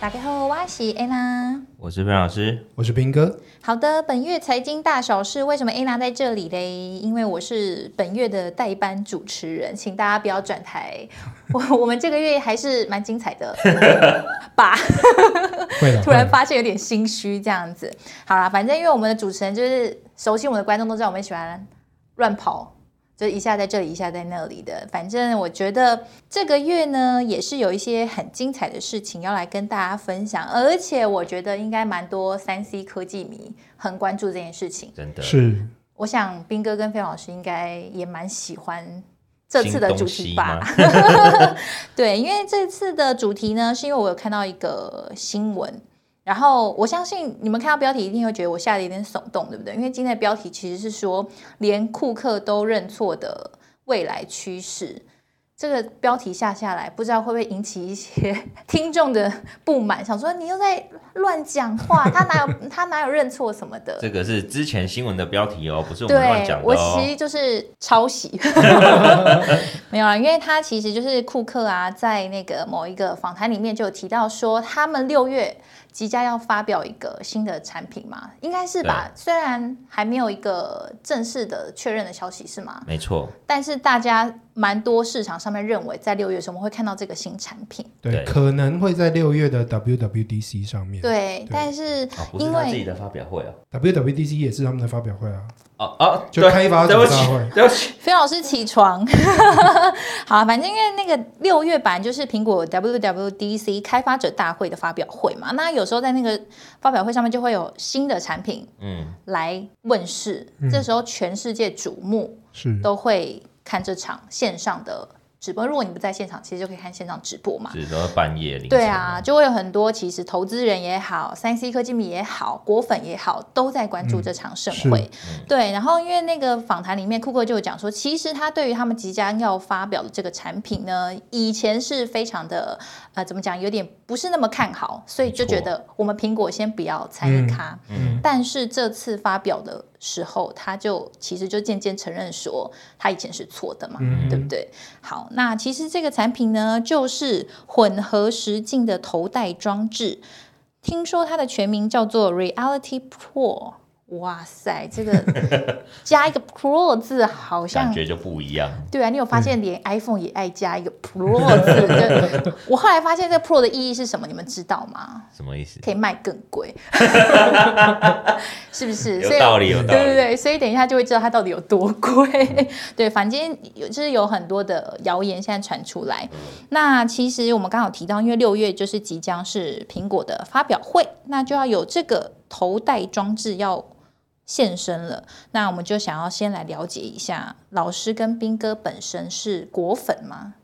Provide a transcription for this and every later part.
大家好，我是安娜，我是范老师，我是斌哥。好的，本月财经大小事，为什么安娜在这里嘞？因为我是本月的代班主持人，请大家不要转台。我我们这个月还是蛮精彩的 吧？突然发现有点心虚这样子。好啦，反正因为我们的主持人就是熟悉我们的观众都知道，我们喜欢乱跑。就一下在这里，一下在那里的。反正我觉得这个月呢，也是有一些很精彩的事情要来跟大家分享，而且我觉得应该蛮多三 C 科技迷很关注这件事情。真的是，我想斌哥跟飞老师应该也蛮喜欢这次的主题吧？对，因为这次的主题呢，是因为我有看到一个新闻。然后我相信你们看到标题一定会觉得我下得有点耸动，对不对？因为今天的标题其实是说连库克都认错的未来趋势。这个标题下下来，不知道会不会引起一些 听众的不满，想说你又在乱讲话，他哪有 他哪有认错什么的？这个是之前新闻的标题哦，不是我们乱讲的哦。我其实就是抄袭，没有啊，因为他其实就是库克啊，在那个某一个访谈里面就有提到说，他们六月。即将要发表一个新的产品嘛？应该是吧？虽然还没有一个正式的确认的消息，是吗？没错。但是大家蛮多市场上面认为，在六月的时候我们会看到这个新产品。对，对可能会在六月的 WWDC 上面。对，对但是因为、哦、自己的发表会啊，WWDC 也是他们的发表会啊。哦哦，就开发者大会，对不起，飞老师起床。好，反正因为那个六月版就是苹果 WWDC 开发者大会的发表会嘛，那有时候在那个发表会上面就会有新的产品嗯来问世，嗯、这时候全世界瞩目是都会看这场线上的。直播，如果你不在现场，其实就可以看线上直播嘛。是都半夜里。对啊，就会有很多其实投资人也好，三 C 科技迷也好，果粉也好，都在关注这场盛会。嗯、对，然后因为那个访谈里面，库克就有讲说，其实他对于他们即将要发表的这个产品呢，以前是非常的呃，怎么讲，有点不是那么看好，所以就觉得我们苹果先不要参与它。嗯。嗯，但是这次发表的时候，他就其实就渐渐承认说，他以前是错的嘛，嗯、对不对？好，那其实这个产品呢，就是混合实境的头戴装置，听说它的全名叫做 Reality Pro。哇塞，这个 加一个 Pro 字，好像感觉就不一样。对啊，你有发现连 iPhone 也爱加一个 Pro 字？嗯、我后来发现这个 Pro 的意义是什么？你们知道吗？什么意思？可以卖更贵，是不是？有道理，有道理。对对对，所以等一下就会知道它到底有多贵。嗯、对，反正有就是有很多的谣言现在传出来。嗯、那其实我们刚好提到，因为六月就是即将是苹果的发表会，那就要有这个头戴装置要。现身了，那我们就想要先来了解一下，老师跟斌哥本身是果粉吗？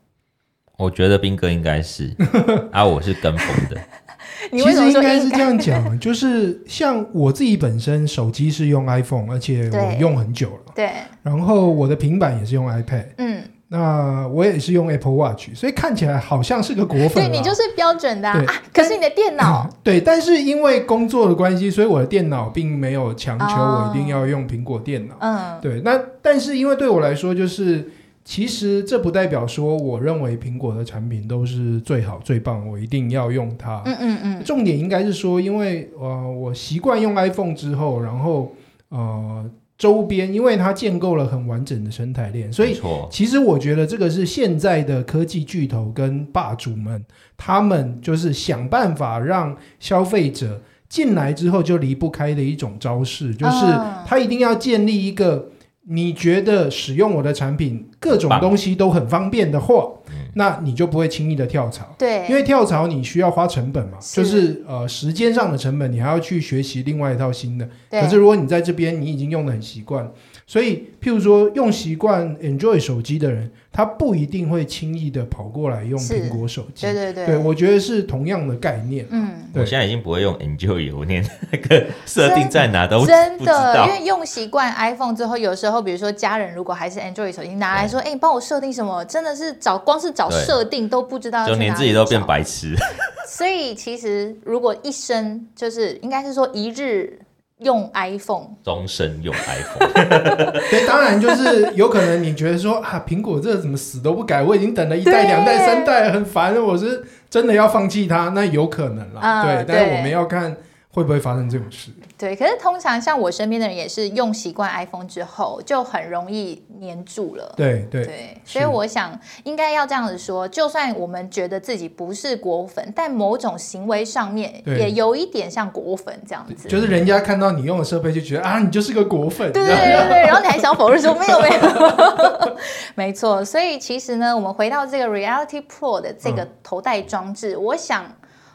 我觉得斌哥应该是，啊，我是跟风的。其实应该是这样讲，就是像我自己本身手机是用 iPhone，而且我用很久了，对，然后我的平板也是用 iPad，嗯。那我也是用 Apple Watch，所以看起来好像是个果粉。对，你就是标准的啊。啊可是你的电脑、嗯，对，但是因为工作的关系，所以我的电脑并没有强求我一定要用苹果电脑。嗯，对。那但是因为对我来说，就是其实这不代表说我认为苹果的产品都是最好最棒，我一定要用它。嗯嗯嗯。重点应该是说，因为呃，我习惯用 iPhone 之后，然后呃。周边，因为它建构了很完整的生态链，所以其实我觉得这个是现在的科技巨头跟霸主们，他们就是想办法让消费者进来之后就离不开的一种招式，就是他一定要建立一个你觉得使用我的产品各种东西都很方便的话。那你就不会轻易的跳槽，对，因为跳槽你需要花成本嘛，是。就是呃时间上的成本，你还要去学习另外一套新的。可是如果你在这边你已经用的很习惯，所以譬如说用习惯 Enjoy 手机的人，他不一定会轻易的跑过来用苹果手机。对对对，对我觉得是同样的概念。嗯，我现在已经不会用 Enjoy，我连那个设定在哪都真的，因为用习惯 iPhone 之后，有时候比如说家人如果还是 Enjoy 手机拿来说，哎对，你帮我设定什么，真的是找光是找。设定都不知道，就连自己都变白痴。所以其实如果一生就是应该是说一日用 iPhone，终身用 iPhone。对，当然就是有可能你觉得说啊，苹果这个怎么死都不改？我已经等了一代、两代、三代，很烦。我是真的要放弃它，那有可能啦。嗯、对，但是我们要看。会不会发生这种事？对，可是通常像我身边的人也是用习惯 iPhone 之后，就很容易黏住了。对对对，所以我想应该要这样子说，就算我们觉得自己不是果粉，但某种行为上面也有一点像果粉这样子。就是人家看到你用的设备就觉得啊，你就是个果粉。对对对对，然后你还想否认说没有没有。没错，所以其实呢，我们回到这个 Reality Pro 的这个头戴装置，嗯、我想。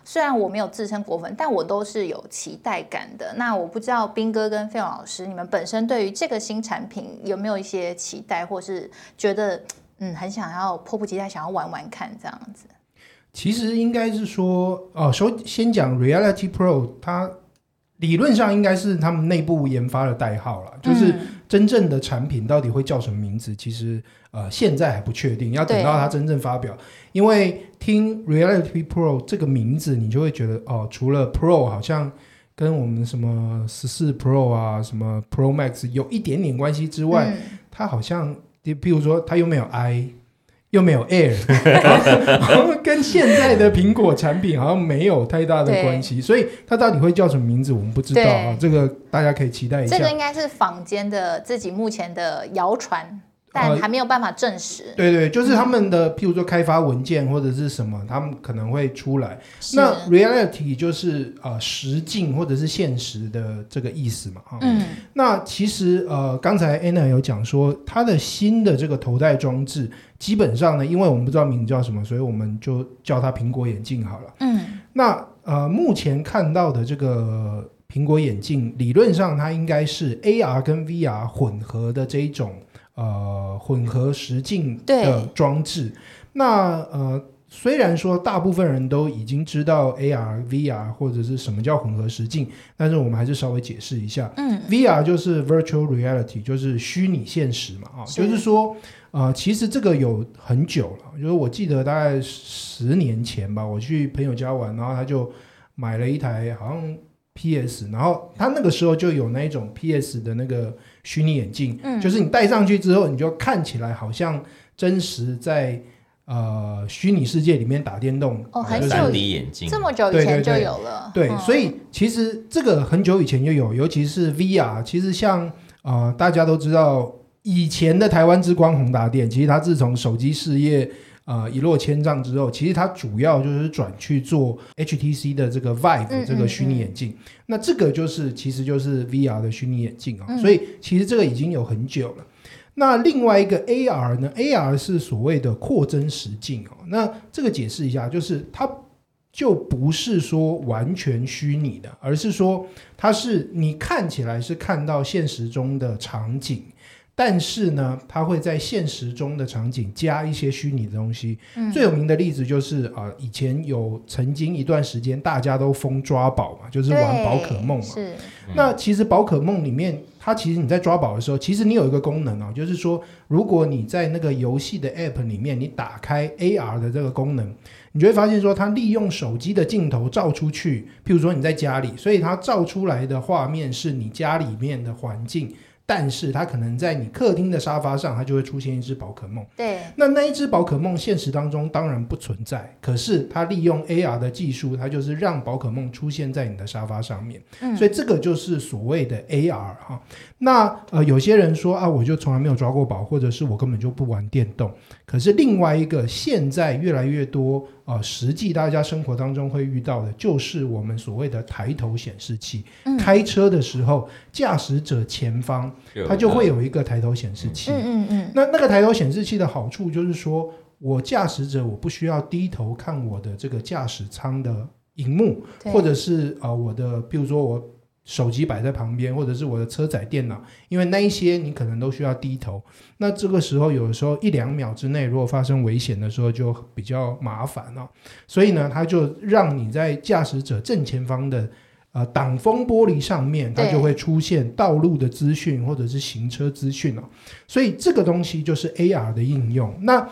虽然我没有自称果粉，但我都是有期待感的。那我不知道斌哥跟费勇老师，你们本身对于这个新产品有没有一些期待，或是觉得嗯很想要迫不及待想要玩玩看这样子？其实应该是说，哦，首先讲 Reality Pro，它理论上应该是他们内部研发的代号了，就是真正的产品到底会叫什么名字，其实呃现在还不确定，要等到它真正发表，因为。听 Reality Pro 这个名字，你就会觉得哦，除了 Pro 好像跟我们什么十四 Pro 啊、什么 Pro Max 有一点点关系之外，嗯、它好像，比如说它又没有 I，又没有 Air，跟现在的苹果产品好像没有太大的关系，所以它到底会叫什么名字，我们不知道啊。这个大家可以期待一下。这个应该是坊间的自己目前的谣传。但还没有办法证实。呃、对对，就是他们的，譬如说开发文件或者是什么，他们可能会出来。那 reality 就是呃实境或者是现实的这个意思嘛。嗯。那其实呃，刚才 Anna 有讲说，它的新的这个头戴装置，基本上呢，因为我们不知道名字叫什么，所以我们就叫它苹果眼镜好了。嗯。那呃，目前看到的这个苹果眼镜，理论上它应该是 AR 跟 VR 混合的这一种。呃，混合实境的装置，那呃，虽然说大部分人都已经知道 AR、VR 或者是什么叫混合实境，但是我们还是稍微解释一下。嗯，VR 就是 Virtual Reality，就是虚拟现实嘛，啊，就是说，呃，其实这个有很久了，就是我记得大概十年前吧，我去朋友家玩，然后他就买了一台好像 PS，然后他那个时候就有那一种 PS 的那个。虚拟眼镜，嗯，就是你戴上去之后，你就看起来好像真实在呃虚拟世界里面打电动。哦，很久，眼镜，这么久以前就有了。对，所以其实这个很久以前就有，尤其是 VR。其实像呃大家都知道，以前的台湾之光宏达电，其实它自从手机事业。呃，一落千丈之后，其实它主要就是转去做 HTC 的这个 Vive 这个虚拟眼镜。嗯嗯嗯，那这个就是其实就是 VR 的虚拟眼镜啊、所以其实这个已经有很久了。那另外一个 AR 呢？AR 是所谓的扩增实境哦。那这个解释一下，就是它就不是说完全虚拟的，而是说它是你看起来是看到现实中的场景。但是呢，它会在现实中的场景加一些虚拟的东西。嗯、最有名的例子就是啊、呃，以前有曾经一段时间大家都疯抓宝嘛，就是玩宝可梦嘛。是。那其实宝可梦里面，它其实你在抓宝的时候，其实你有一个功能哦，就是说，如果你在那个游戏的 App 里面，你打开 AR 的这个功能，你就会发现说，它利用手机的镜头照出去，譬如说你在家里，所以它照出来的画面是你家里面的环境。但是它可能在你客厅的沙发上，它就会出现一只宝可梦。对，那那一只宝可梦现实当中当然不存在，可是它利用 AR 的技术，它就是让宝可梦出现在你的沙发上面。嗯，所以这个就是所谓的 AR 哈。那呃，有些人说啊，我就从来没有抓过宝，或者是我根本就不玩电动。可是另外一个，现在越来越多啊、呃，实际大家生活当中会遇到的，就是我们所谓的抬头显示器。嗯、开车的时候，驾驶者前方它就会有一个抬头显示器。嗯嗯那那个抬头显示器的好处就是说，我驾驶者我不需要低头看我的这个驾驶舱的荧幕，或者是啊、呃，我的，比如说我。手机摆在旁边，或者是我的车载电脑，因为那一些你可能都需要低头。那这个时候，有的时候一两秒之内，如果发生危险的时候，就比较麻烦了。所以呢，它就让你在驾驶者正前方的呃挡风玻璃上面，它就会出现道路的资讯或者是行车资讯了。所以这个东西就是 AR 的应用。那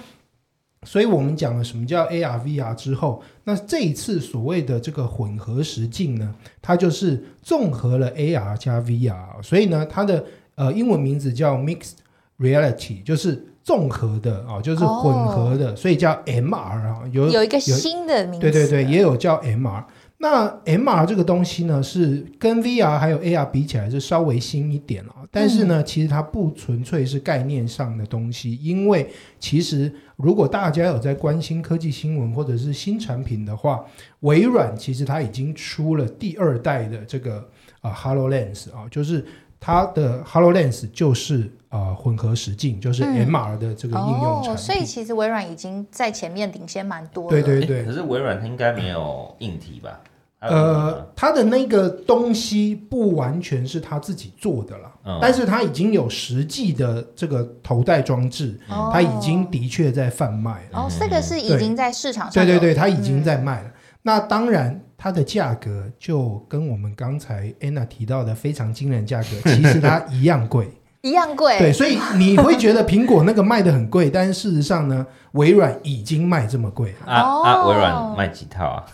所以我们讲了什么叫 AR、VR 之后，那这一次所谓的这个混合实境呢，它就是综合了 AR 加 VR，所以呢，它的呃英文名字叫 Mixed Reality，就是综合的啊，就是混合的，哦、所以叫 MR 啊，有有一个新的名字，对对对，也有叫 MR。那 MR 这个东西呢，是跟 VR 还有 AR 比起来是稍微新一点了，但是呢，嗯、其实它不纯粹是概念上的东西，因为其实如果大家有在关心科技新闻或者是新产品的话，微软其实它已经出了第二代的这个啊、呃、HoloLens 啊，就是它的 HoloLens 就是。啊、呃，混合实境就是 MR 的这个应用产品、嗯哦、所以其实微软已经在前面领先蛮多。对对对，可是微软它应该没有硬体吧？呃，他的那个东西不完全是他自己做的了，嗯、但是他已经有实际的这个头戴装置，它、嗯、已经的确在贩卖了。哦，这个是已经在市场上。对对对，他已经在卖了。嗯、那当然。它的价格就跟我们刚才 Anna 提到的非常惊人价格，其实它一样贵，一样贵。对，所以你会觉得苹果那个卖的很贵，但是事实上呢，微软已经卖这么贵了。啊啊！微软卖几套啊？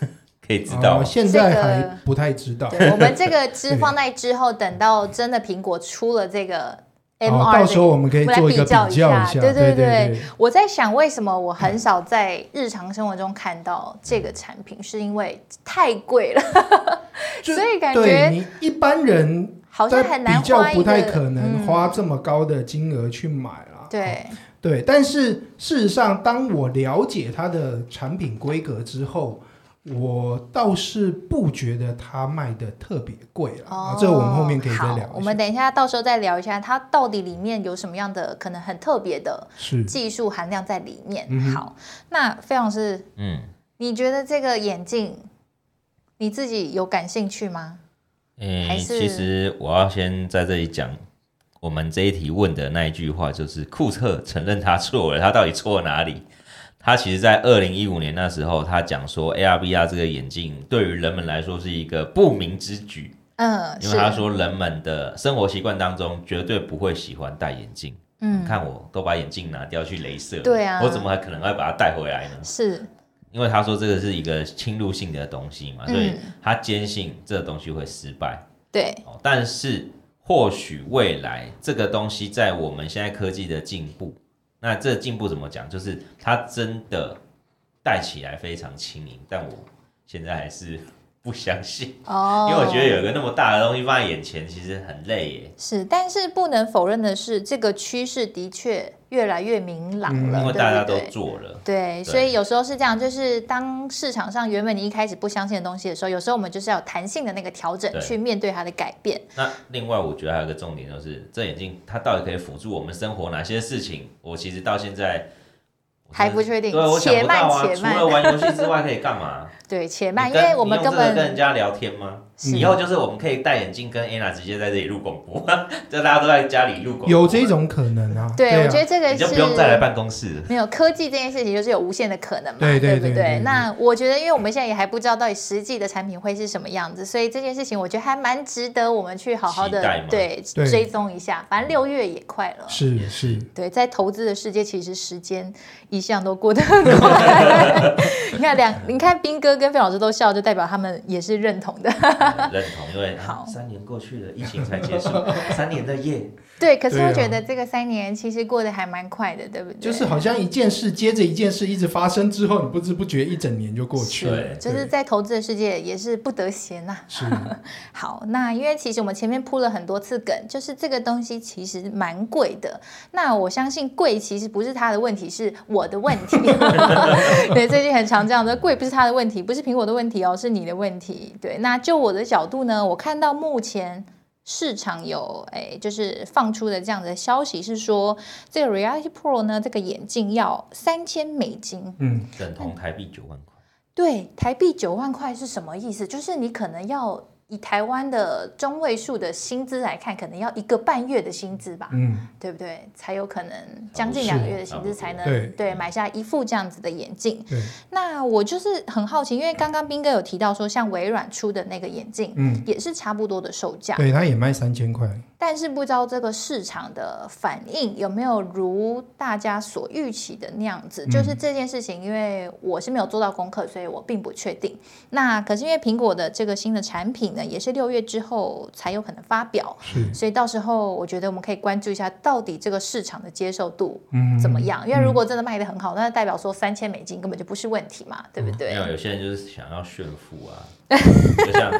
可以知道？哦，现在还不太知道。我们这个 之放在之后，等到真的苹果出了这个。MR 到时候我们可以做一个比较一下，对对对，对，我在想，为什么我很少在日常生活中看到这个产品，是因为太贵了，所以感觉你一般人好像很难，比较不太可能花这么高的金额去买了。对对，但是事实上，当我了解它的产品规格之后。我倒是不觉得它卖的特别贵了，哦啊，这我们后面可以再聊。我们等一下到时候再聊一下，它到底里面有什么样的可能很特别的技术含量在里面。好，那费老师，嗯，你觉得这个眼镜你自己有感兴趣吗？嗯，还是其实我要先在这里讲，我们这一题问的那一句话就是库克承认他错了，他到底错哪里？他其实，在二零一五年那时候，他讲说，AR、VR 这个眼镜对于人们来说是一个不明之举。嗯，因为他说，人们的生活习惯当中绝对不会喜欢戴眼镜。嗯，看我都把眼镜拿掉去镭射，对啊，我怎么还可能会把它带回来呢？是，因为他说这个是一个侵入性的东西嘛，所以他坚信这个东西会失败。对，但是或许未来这个东西在我们现在科技的进步。那这进步怎么讲？就是它真的带起来非常轻盈，但我现在还是不相信哦，因为我觉得有一个那么大的东西放在眼前，其实很累耶。是，但是不能否认的是，这个趋势的确。越来越明朗了，因为大家都做了。对，所以有时候是这样，就是当市场上原本你一开始不相信的东西的时候，有时候我们就是要有弹性的那个调整，去面对它的改变。那另外，我觉得还有一个重点就是，这眼镜它到底可以辅助我们生活哪些事情？我其实到现在还不确定。对，我且慢且慢，除了玩游戏之外，可以干嘛？对，且慢，因为我们根本跟人家聊天吗？以后就是我们可以戴眼镜跟 Anna 直接在这里录广播，就大家都在家里录广播。有这种可能啊？对，我觉得这个是你就不用再来办公室。没有科技这件事情就是有无限的可能嘛，对对不对？那我觉得，因为我们现在也还不知道到底实际的产品会是什么样子，所以这件事情我觉得还蛮值得我们去好好的对追踪一下。反正六月也快了，是是。对，在投资的世界，其实时间一向都过得很快。你看两，你看斌哥跟费老师都笑，就代表他们也是认同的。认同，因为好三年过去了，疫情才结束，三年的夜。对，可是我觉得这个三年其实过得还蛮快的，对不对？就是好像一件事接着一件事一直发生之后，你不知不觉一整年就过去了。对，就是在投资的世界也是不得闲呐。是。好，那因为其实我们前面铺了很多次梗，就是这个东西其实蛮贵的。那我相信贵其实不是他的问题，是我的问题。对，最近很常这样的，贵不是他的问题，不是苹果的问题哦，是你的问题。对，那就我的角度呢，我看到目前。市场有诶，就是放出的这样的消息是说，这个 Reality Pro 呢，这个眼镜要三千美金，嗯，等同台币九万块。对，台币九万块是什么意思？就是你可能要。以台湾的中位数的薪资来看，可能要一个半月的薪资吧，嗯，对不对？才有可能将近两个月的薪资才能对，对买下一副这样子的眼镜。那我就是很好奇，因为刚刚斌哥有提到说，像微软出的那个眼镜，嗯，也是差不多的售价，对，它也卖三千块。但是不知道这个市场的反应有没有如大家所预期的那样子。嗯、就是这件事情，因为我是没有做到功课，所以我并不确定。那可是因为苹果的这个新的产品呢，也是六月之后才有可能发表，是所以到时候我觉得我们可以关注一下，到底这个市场的接受度怎么样？嗯、因为如果真的卖的很好，那代表说三千美金根本就不是问题嘛，对不对？没有，有些人就是想要炫富啊，就像。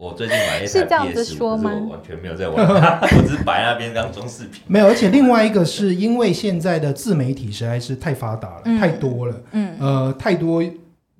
我最近买一台 PS5，是这样子说吗？我完全没有在玩，我只是摆那边当装饰品。没有，而且另外一个是因为现在的自媒体实在是太发达了，嗯、太多了，嗯，呃，太多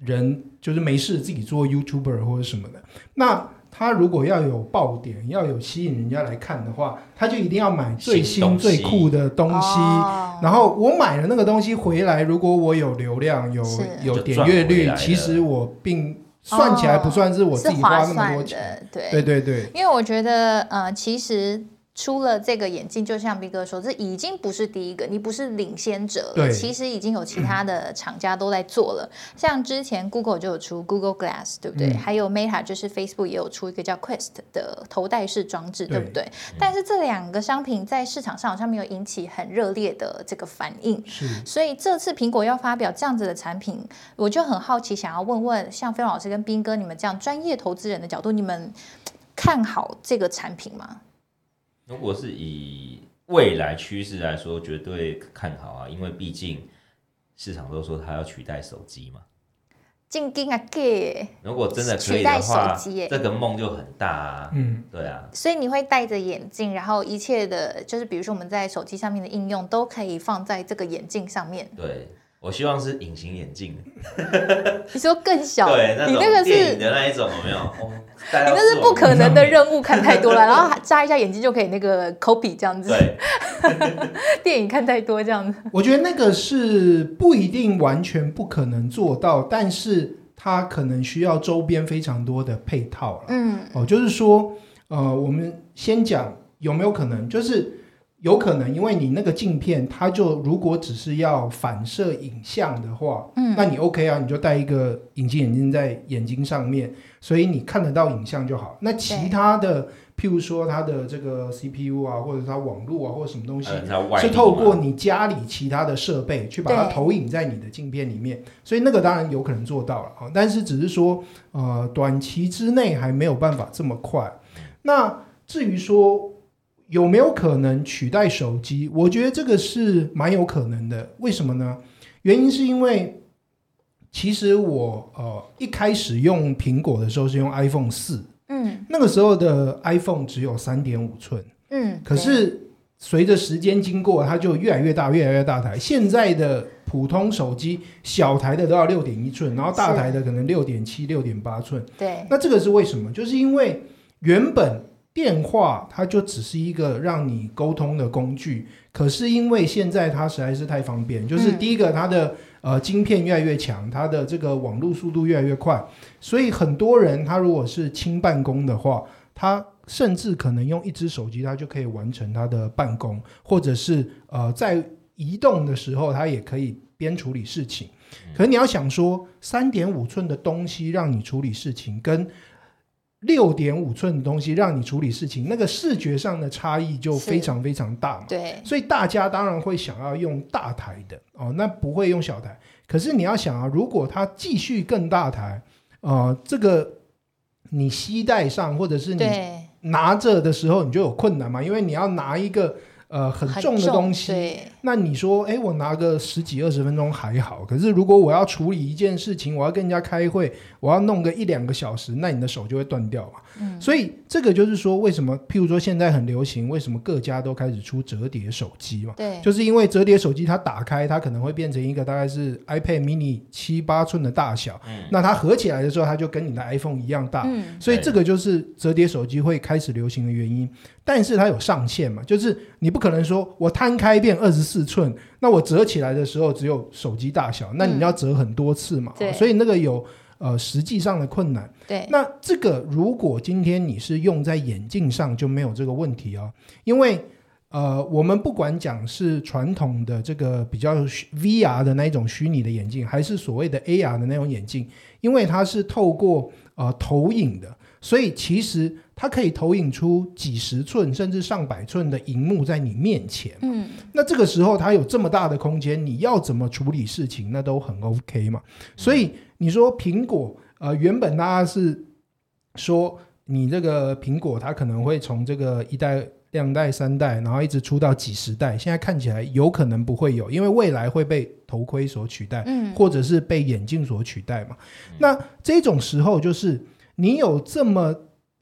人就是没事自己做 YouTuber 或者什么的。那他如果要有爆点，要有吸引人家来看的话，他就一定要买最新最酷的东西。哦、然后我买了那个东西回来，如果我有流量，有是有点阅率，其实我并。算起来不算是我自己花那么多钱，哦、对对对对，因为我觉得呃，其实。出了这个眼镜，就像斌哥说，这已经不是第一个，你不是领先者了。对其实已经有其他的厂家都在做了，嗯、像之前 Google 就有出 Google Glass，对不对？嗯、还有 Meta，就是 Facebook 也有出一个叫 Quest 的头戴式装置，对，对不对？嗯、但是这两个商品在市场上好像没有引起很热烈的这个反应。是所以这次苹果要发表这样子的产品，我就很好奇，想要问问像飞龙老师跟斌哥，你们这样专业投资人的角度，你们看好这个产品吗？如果是以未来趋势来说，绝对看好啊，因为毕竟市场都说它要取代手机嘛。进京啊，给如果真的可以的话，取代手机，这个梦就很大啊。嗯，对啊。所以你会戴着眼镜，然后一切的，就是比如说我们在手机上面的应用，都可以放在这个眼镜上面。对。我希望是隐形眼镜，你说更小？对，那种电影的那一种有没有？哦、你那是不可能的任务，看太多了，然后眨一下眼睛就可以那个 copy 这样子。对，电影看太多这样子。我觉得那个是不一定完全不可能做到，但是它可能需要周边非常多的配套了。嗯，哦，就是说，呃，我们先讲有没有可能，就是。有可能，因为你那个镜片，它就如果只是要反射影像的话，嗯，那你 OK 啊，你就戴一个隐形眼镜在眼睛上面，所以你看得到影像就好。那其他的，譬如说它的这个 CPU 啊，或者它网络啊，或者什么东西，是透过你家里其他的设备去把它投影在你的镜片里面，所以那个当然有可能做到了啊，但是只是说，呃，短期之内还没有办法这么快。那至于说，有没有可能取代手机？我觉得这个是蛮有可能的。为什么呢？原因是因为其实我呃一开始用苹果的时候是用 iPhone 四，嗯，那个时候的 iPhone 只有三点五寸，嗯，可是随着时间经过，它就越来越大，越来越大台。现在的普通手机小台的都要六点一寸，然后大台的可能六点七、六点八寸。对，那这个是为什么？就是因为原本。电话它就只是一个让你沟通的工具，可是因为现在它实在是太方便，就是第一个它的呃晶片越来越强，它的这个网络速度越来越快，所以很多人他如果是轻办公的话，他甚至可能用一只手机，他就可以完成他的办公，或者是呃在移动的时候，他也可以边处理事情。可是你要想说，三点五寸的东西让你处理事情，跟六点五寸的东西让你处理事情，那个视觉上的差异就非常非常大嘛。对，所以大家当然会想要用大台的哦，那不会用小台。可是你要想啊，如果它继续更大台，呃，这个你携带上或者是你拿着的时候，你就有困难嘛，因为你要拿一个。呃，很重的东西，那你说，哎，我拿个十几二十分钟还好，可是如果我要处理一件事情，我要跟人家开会，我要弄个一两个小时，那你的手就会断掉嘛。嗯，所以这个就是说，为什么，譬如说现在很流行，为什么各家都开始出折叠手机嘛？对，就是因为折叠手机它打开，它可能会变成一个大概是 iPad mini 七八寸的大小，嗯，那它合起来的时候，它就跟你的 iPhone 一样大，嗯，所以这个就是折叠手机会开始流行的原因。但是它有上限嘛，就是你不可能说我摊开变二十四寸，那我折起来的时候只有手机大小，那你要折很多次嘛，嗯、所以那个有呃实际上的困难。对，那这个如果今天你是用在眼镜上就没有这个问题哦，因为呃我们不管讲是传统的这个比较 VR 的那一种虚拟的眼镜，还是所谓的 AR 的那种眼镜，因为它是透过呃投影的。所以其实它可以投影出几十寸甚至上百寸的荧幕在你面前。嗯，那这个时候它有这么大的空间，你要怎么处理事情，那都很 OK 嘛。所以你说苹果，呃，原本大家是说你这个苹果它可能会从这个一代。两代、三代，然后一直出到几十代，现在看起来有可能不会有，因为未来会被头盔所取代，嗯，或者是被眼镜所取代嘛。嗯、那这种时候，就是你有这么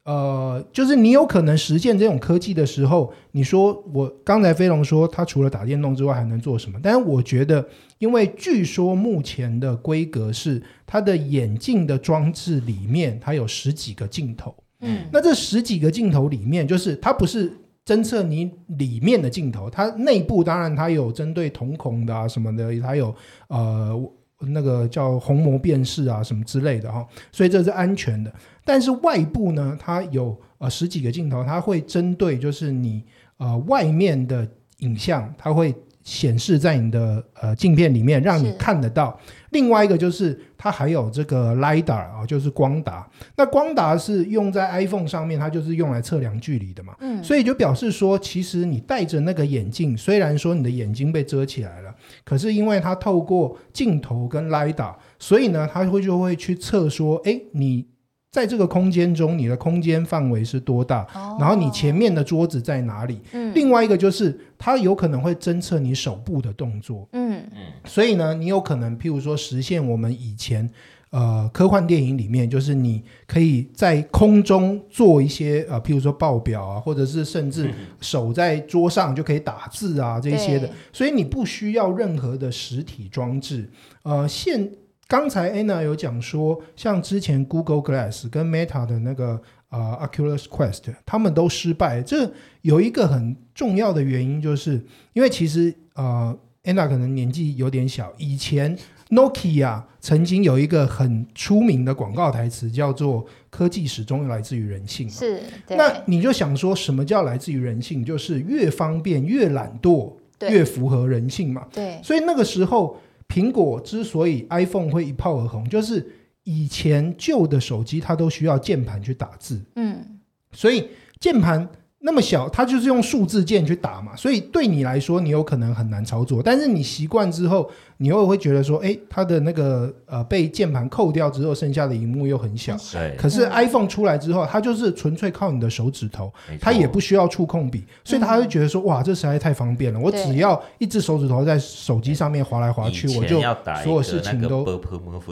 呃，就是你有可能实现这种科技的时候，你说我刚才飞龙说他除了打电动之外还能做什么？但是我觉得，因为据说目前的规格是它的眼镜的装置里面它有十几个镜头，嗯，那这十几个镜头里面，就是它不是。侦测你里面的镜头，它内部当然它有针对瞳孔的啊什么的，它有呃那个叫虹膜辨识啊什么之类的哈，所以这是安全的。但是外部呢，它有呃十几个镜头，它会针对就是你呃外面的影像，它会。显示在你的呃镜片里面，让你看得到。另外一个就是它还有这个 LiDAR 啊，就是光达。那光达是用在 iPhone 上面，它就是用来测量距离的嘛。嗯，所以就表示说，其实你戴着那个眼镜，虽然说你的眼睛被遮起来了，可是因为它透过镜头跟 LiDAR，所以呢，它会就会去测说，哎，你。在这个空间中，你的空间范围是多大？哦、然后你前面的桌子在哪里？嗯、另外一个就是，它有可能会侦测你手部的动作。嗯嗯。所以呢，你有可能，譬如说，实现我们以前呃科幻电影里面，就是你可以在空中做一些呃，譬如说报表啊，或者是甚至手在桌上就可以打字啊这些的。所以你不需要任何的实体装置。呃，现刚才 Anna 有讲说，像之前 Google Glass 跟 Meta 的那个呃 Oculus Quest，他们都失败。这有一个很重要的原因，就是因为其实呃 Anna 可能年纪有点小，以前 Nokia 曾经有一个很出名的广告台词，叫做“科技始终来自于人性”。是，那你就想说什么叫来自于人性？就是越方便越懒惰，越符合人性嘛。对，所以那个时候。苹果之所以 iPhone 会一炮而红，就是以前旧的手机它都需要键盘去打字，嗯，所以键盘。那么小，它就是用数字键去打嘛，所以对你来说，你有可能很难操作。但是你习惯之后，你又会觉得说，哎，它的那个呃被键盘扣掉之后，剩下的荧幕又很小。对。可是 iPhone 出来之后，它就是纯粹靠你的手指头，它也不需要触控笔，所以他会觉得说，哇，这实在太方便了。我只要一只手指头在手机上面划来划去，我就所有事情都。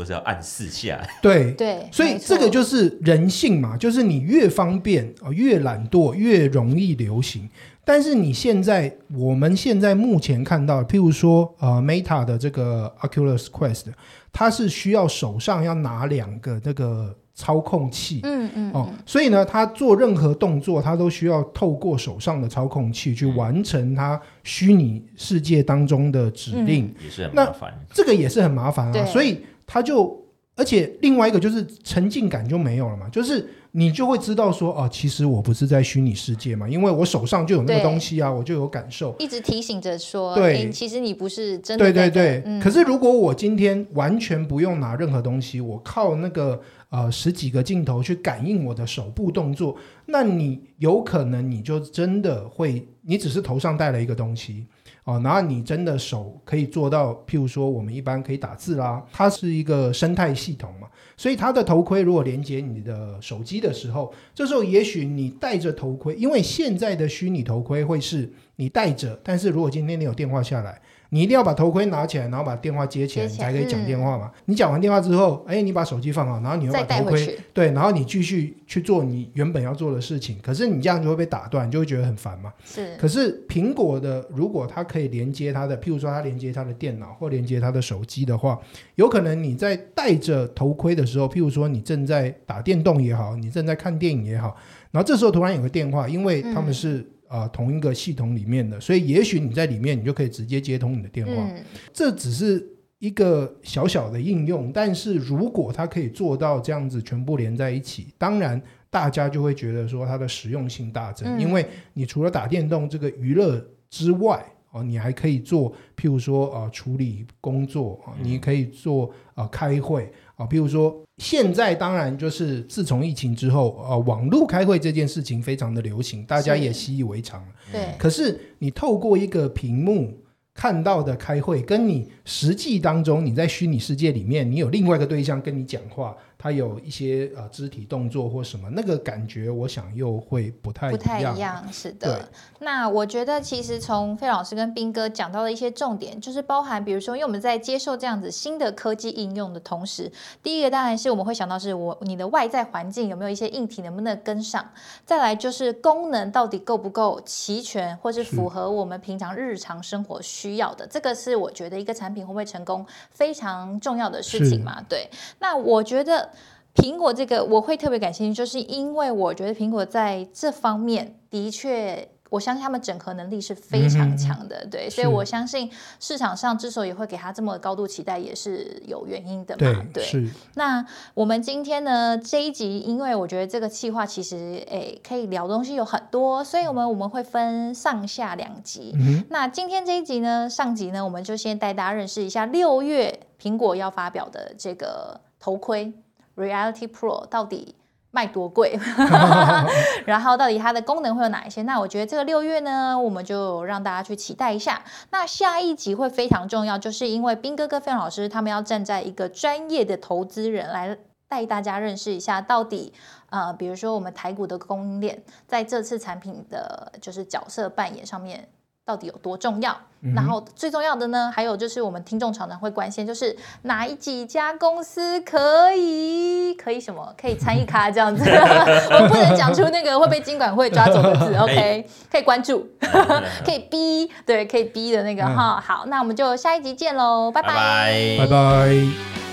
是要按四下。对对。所以这个就是人性嘛，就是你越方便啊，越懒惰，越。容易流行，但是你现在，我们现在目前看到，譬如说，呃，Meta 的这个 Oculus Quest，它是需要手上要拿两个那个操控器，嗯嗯，哦，所以呢，它做任何动作，它都需要透过手上的操控器去完成它虚拟世界当中的指令，也是很麻烦。这个也是很麻烦啊，所以它就，而且另外一个就是沉浸感就没有了嘛，就是。你就会知道说哦，其实我不是在虚拟世界嘛，因为我手上就有那个东西啊，我就有感受，一直提醒着说，对，其实你不是真的、对对对。嗯、可是如果我今天完全不用拿任何东西，我靠那个呃十几个镜头去感应我的手部动作，那你有可能你就真的会，你只是头上戴了一个东西。哦，然后你真的手可以做到，譬如说我们一般可以打字啦，它是一个生态系统嘛，所以它的头盔如果连接你的手机的时候，这时候也许你戴着头盔，因为现在的虚拟头盔会是你戴着，但是如果今天你有电话下来。你一定要把头盔拿起来，然后把电话接起来，你才可以讲电话嘛。嗯、你讲完电话之后，哎，你把手机放好，然后你又把头盔对，然后你继续去做你原本要做的事情。可是你这样就会被打断，就会觉得很烦嘛。是。可是苹果的，如果它可以连接它的，譬如说它连接它的电脑或连接它的手机的话，有可能你在戴着头盔的时候，譬如说你正在打电动也好，你正在看电影也好，然后这时候突然有个电话，因为他们是。嗯啊、呃，同一个系统里面的，所以也许你在里面，你就可以直接接通你的电话。嗯、这只是一个小小的应用，但是如果它可以做到这样子全部连在一起，当然大家就会觉得说它的实用性大增，嗯、因为你除了打电动这个娱乐之外，哦，你还可以做，譬如说啊、呃，处理工作啊，你可以做啊、呃，开会啊，譬如说现在当然就是自从疫情之后，呃，网络开会这件事情非常的流行，大家也习以为常了。对。可是你透过一个屏幕看到的开会，跟你实际当中你在虚拟世界里面，你有另外一个对象跟你讲话。他有一些呃肢体动作或什么，那个感觉，我想又会不太不太一样。是的，那我觉得其实从费老师跟斌哥讲到的一些重点，就是包含比如说，因为我们在接受这样子新的科技应用的同时，第一个当然是我们会想到是我你的外在环境有没有一些硬体能不能跟上，再来就是功能到底够不够齐全，或是符合我们平常日常生活需要的，这个是我觉得一个产品会不会成功非常重要的事情嘛。对，那我觉得。苹果这个我会特别感兴趣，就是因为我觉得苹果在这方面的确，我相信他们整合能力是非常强的，嗯、对，所以我相信市场上之所以会给他这么高度期待，也是有原因的嘛，对。对。那我们今天呢这一集，因为我觉得这个企划其实诶可以聊的东西有很多，所以我们我们会分上下两集。嗯、那今天这一集呢，上集呢，我们就先带大家认识一下六月苹果要发表的这个头盔。Reality Pro 到底卖多贵？然后到底它的功能会有哪一些？那我觉得这个六月呢，我们就让大家去期待一下。那下一集会非常重要，就是因为斌哥跟费老师他们要站在一个专业的投资人来带大家认识一下，到底呃，比如说我们台股的供应链在这次产品的就是角色扮演上面。到底有多重要？嗯、然后最重要的呢，还有就是我们听众常常会关心，就是哪一几家公司可以可以什么可以参与卡这样子？我不能讲出那个会被金管会抓走的字。OK，可以关注，可以逼，对，可以逼的那个哈、嗯。好，那我们就下一集见喽，拜拜，拜拜。